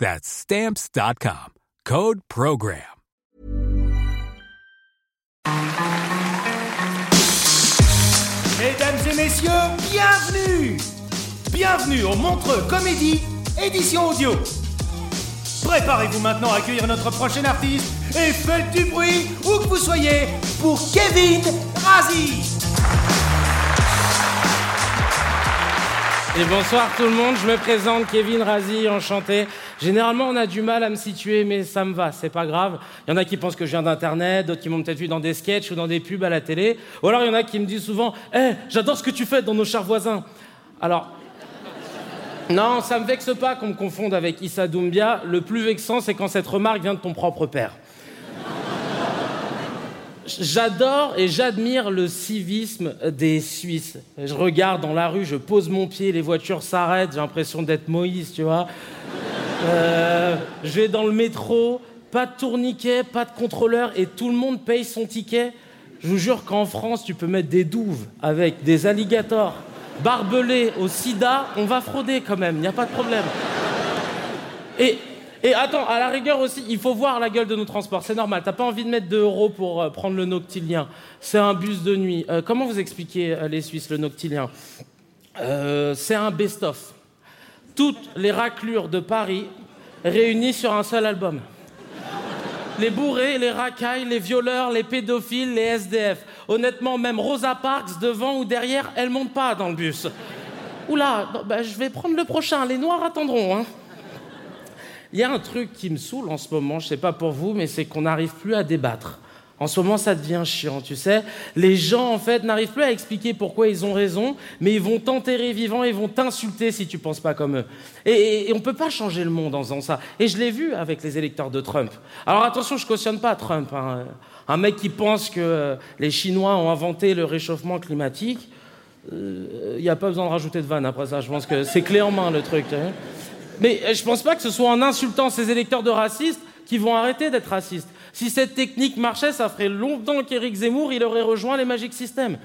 That's stamps.com. Code program. Mesdames et messieurs, bienvenue Bienvenue au Montreux Comédie, édition audio. Préparez-vous maintenant à accueillir notre prochain artiste et faites du bruit où que vous soyez pour Kevin Razi. Et bonsoir tout le monde, je me présente Kevin Razi, enchanté. Généralement, on a du mal à me situer, mais ça me va, c'est pas grave. Il y en a qui pensent que je viens d'Internet, d'autres qui m'ont peut-être vu dans des sketchs ou dans des pubs à la télé. Ou alors, il y en a qui me disent souvent Eh, j'adore ce que tu fais dans nos chers voisins. Alors, non, ça me vexe pas qu'on me confonde avec Issa Doumbia. Le plus vexant, c'est quand cette remarque vient de ton propre père. J'adore et j'admire le civisme des Suisses. Je regarde dans la rue, je pose mon pied, les voitures s'arrêtent, j'ai l'impression d'être Moïse, tu vois. Euh, je vais dans le métro, pas de tourniquet, pas de contrôleur et tout le monde paye son ticket. Je vous jure qu'en France, tu peux mettre des douves avec des alligators barbelés au sida, on va frauder quand même, il n'y a pas de problème. Et, et attends, à la rigueur aussi, il faut voir la gueule de nos transports, c'est normal. T'as pas envie de mettre 2 euros pour euh, prendre le noctilien. C'est un bus de nuit. Euh, comment vous expliquez, les Suisses, le noctilien? C'est un best-of. Toutes les raclures de Paris réunies sur un seul album. Les bourrés, les racailles, les violeurs, les pédophiles, les SDF. Honnêtement, même Rosa Parks, devant ou derrière, elle monte pas dans le bus. Oula, bah, je vais prendre le prochain, les noirs attendront. Hein. Il y a un truc qui me saoule en ce moment, je sais pas pour vous, mais c'est qu'on n'arrive plus à débattre. En ce moment, ça devient chiant, tu sais. Les gens, en fait, n'arrivent plus à expliquer pourquoi ils ont raison, mais ils vont t'enterrer vivant, ils vont t'insulter si tu penses pas comme eux. Et, et, et on peut pas changer le monde en faisant ça. Et je l'ai vu avec les électeurs de Trump. Alors attention, je cautionne pas Trump. hein. Un mec qui pense que euh, les Chinois ont inventé le réchauffement climatique, il n'y a pas besoin de rajouter de vanne après ça. Je pense que c'est clé en main le truc. Mais euh, je pense pas que ce soit en insultant ces électeurs de racistes qu'ils vont arrêter d'être racistes. Si cette technique marchait, ça ferait longtemps qu'Éric Zemmour il aurait rejoint les Magic Systems.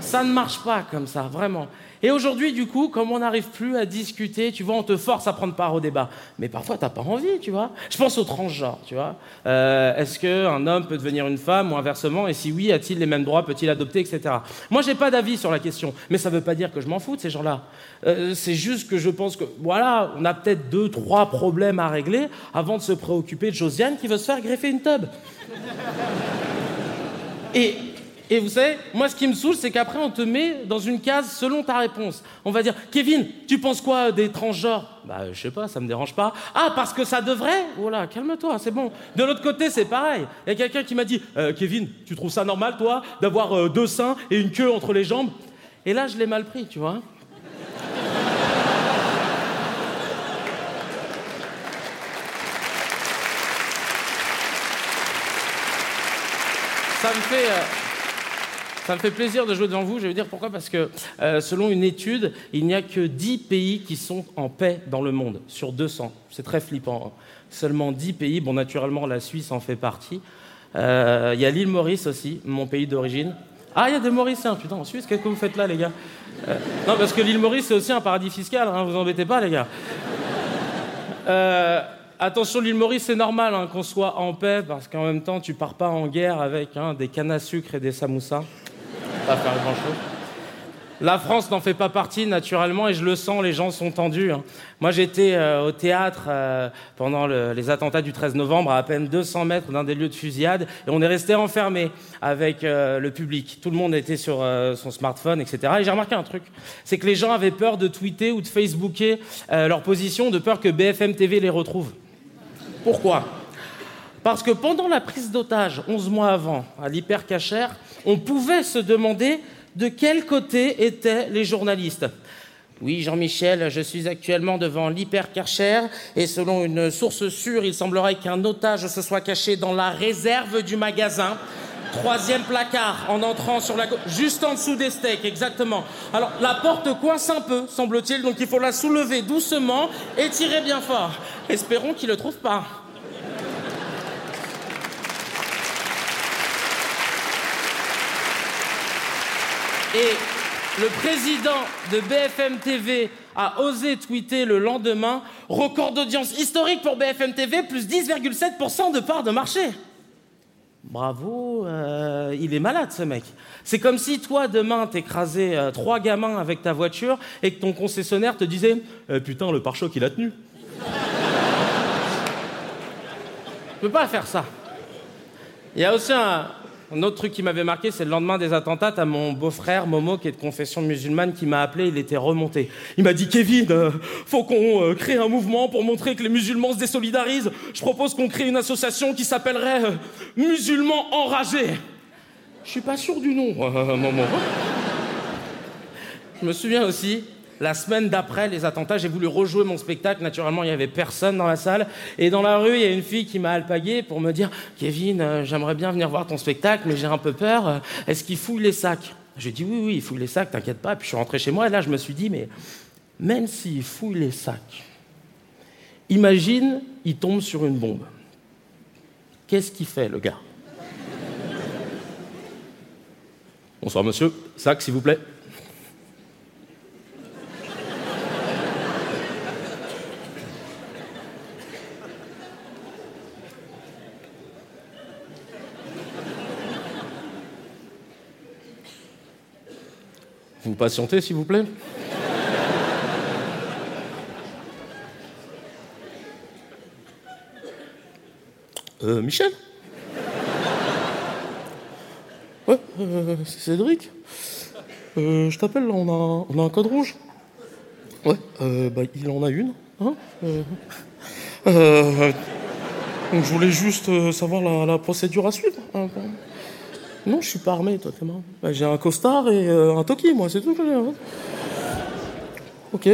Ça ne marche pas comme ça, vraiment. Et aujourd'hui, du coup, comme on n'arrive plus à discuter, tu vois, on te force à prendre part au débat. Mais parfois, t'as pas envie, tu vois. Je pense au transgenre, tu vois. Euh, Est-ce qu'un homme peut devenir une femme ou inversement? Et si oui, a-t-il les mêmes droits? Peut-il adopter, etc. Moi, j'ai pas d'avis sur la question. Mais ça veut pas dire que je m'en fous de ces gens-là. Euh, C'est juste que je pense que, voilà, on a peut-être deux, trois problèmes à régler avant de se préoccuper de Josiane qui veut se faire greffer une tub. Et, et vous savez, moi, ce qui me saoule, c'est qu'après, on te met dans une case selon ta réponse. On va dire, Kevin, tu penses quoi des transgenres? Bah, je sais pas, ça me dérange pas. Ah, parce que ça devrait? Voilà, calme-toi, c'est bon. De l'autre côté, c'est pareil. Il y a quelqu'un qui m'a dit, Euh, Kevin, tu trouves ça normal, toi, d'avoir euh, deux seins et une queue entre les jambes? Et là, je l'ai mal pris, tu vois. Ça me fait. euh, ça me fait plaisir de jouer devant vous. Je vais vous dire pourquoi. Parce que euh, selon une étude, il n'y a que 10 pays qui sont en paix dans le monde sur 200. C'est très flippant. hein. Seulement 10 pays. Bon, naturellement, la Suisse en fait partie. Euh, Il y a l'île Maurice aussi, mon pays d'origine. Ah, il y a des Mauriciens, putain, en Suisse, qu'est-ce que vous faites là, les gars? Euh, Non, parce que l'île Maurice, c'est aussi un paradis fiscal, hein, vous embêtez pas, les gars. Attention, l'île Maurice, c'est normal hein, qu'on soit en paix, parce qu'en même temps, tu pars pas en guerre avec hein, des cannes à sucre et des samoussas. La France n'en fait pas partie naturellement et je le sens, les gens sont tendus. hein. Moi j'étais euh, au théâtre euh, pendant le- les attentats du 13 novembre à à peine 200 mètres d'un des lieux de fusillade et on est resté enfermé avec euh, le public. Tout le monde était sur son smartphone, etc. Et j'ai remarqué un truc, c'est que les gens avaient peur de tweeter ou de facebooker leur position, de peur que BFM TV les retrouve. Pourquoi? Parce que pendant la prise d'otage, 11 mois avant, à l'hypercachère, on pouvait se demander de quel côté étaient les journalistes. Oui, Jean-Michel, je suis actuellement devant l'hypercachère et selon une source sûre, il semblerait qu'un otage se soit caché dans la réserve du magasin. Troisième placard en entrant sur la juste en dessous des steaks, exactement. Alors la porte coince un peu, semble-t-il, donc il faut la soulever doucement et tirer bien fort. Espérons qu'il ne le trouve pas. Et le président de BFM TV a osé tweeter le lendemain record d'audience historique pour BFM TV, plus 10,7% de part de marché. Bravo, euh, il est malade ce mec. C'est comme si toi demain t'écrasais euh, trois gamins avec ta voiture et que ton concessionnaire te disait Eh, putain le pare-choc il a tenu. Je peux pas faire ça. Il y a aussi un, un autre truc qui m'avait marqué, c'est le lendemain des attentats, t'as mon beau-frère Momo, qui est de confession musulmane, qui m'a appelé, il était remonté. Il m'a dit Kevin, euh, faut qu'on euh, crée un mouvement pour montrer que les musulmans se désolidarisent. Je propose qu'on crée une association qui s'appellerait euh, Musulmans enragés. Je suis pas sûr du nom, euh, Momo. Je me souviens aussi, la semaine d'après les attentats, j'ai voulu rejouer mon spectacle. Naturellement, il n'y avait personne dans la salle. Et dans la rue, il y a une fille qui m'a alpagué pour me dire Kevin, euh, j'aimerais bien venir voir ton spectacle, mais j'ai un peu peur. Euh, Est-ce qu'il fouille les sacs? J'ai dit Oui, oui, il fouille les sacs, t'inquiète pas. Puis je suis rentré chez moi et là, je me suis dit Mais même s'il fouille les sacs, imagine, il tombe sur une bombe. Qu'est-ce qu'il fait, le gars? Bonsoir, monsieur. Sac, s'il vous plaît. Vous patientez, s'il vous plaît Euh, Michel Ouais, euh, c'est Cédric. Euh, je t'appelle, on a, on a un code rouge. Ouais, bah, il en a une. Hein donc je voulais juste savoir la, la procédure à suivre. Non, je suis pas armé, toi, t'es marrant. Bah, j'ai un costard et euh, un toki, moi, c'est tout que j'ai. hein. Ok,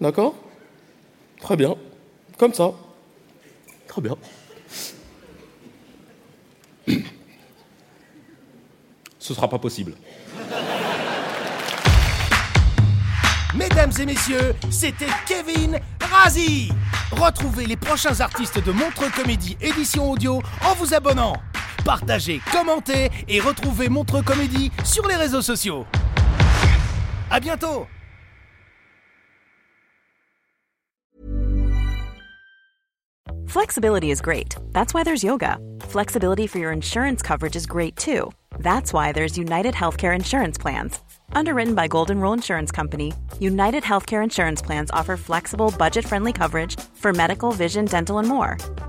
d'accord. Très bien. Comme ça. Très bien. Ce sera pas possible. Mesdames et messieurs, c'était Kevin Razi. Retrouvez les prochains artistes de Montreux Comédie édition audio en vous abonnant. Partagez, commentez et retrouvez Montreux Comédie sur les réseaux sociaux. À bientôt. Flexibility is great. That's why there's yoga. Flexibility for your insurance coverage is great too. That's why there's United Healthcare Insurance Plans. Underwritten by Golden Rule Insurance Company, United Healthcare Insurance Plans offer flexible, budget friendly coverage for medical, vision, dental, and more.